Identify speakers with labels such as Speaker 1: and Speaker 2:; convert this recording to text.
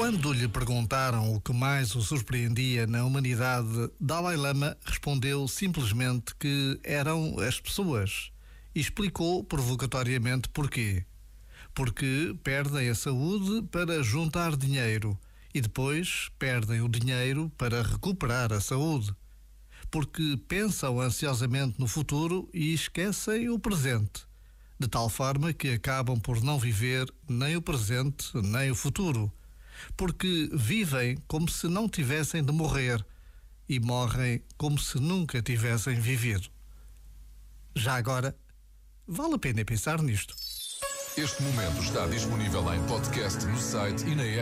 Speaker 1: Quando lhe perguntaram o que mais o surpreendia na humanidade, Dalai Lama respondeu simplesmente que eram as pessoas e explicou provocatoriamente porquê. Porque perdem a saúde para juntar dinheiro e depois perdem o dinheiro para recuperar a saúde. Porque pensam ansiosamente no futuro e esquecem o presente, de tal forma que acabam por não viver nem o presente nem o futuro porque vivem como se não tivessem de morrer e morrem como se nunca tivessem vivido. Já agora, vale a pena pensar nisto.
Speaker 2: Este momento está disponível em podcast no site e na app.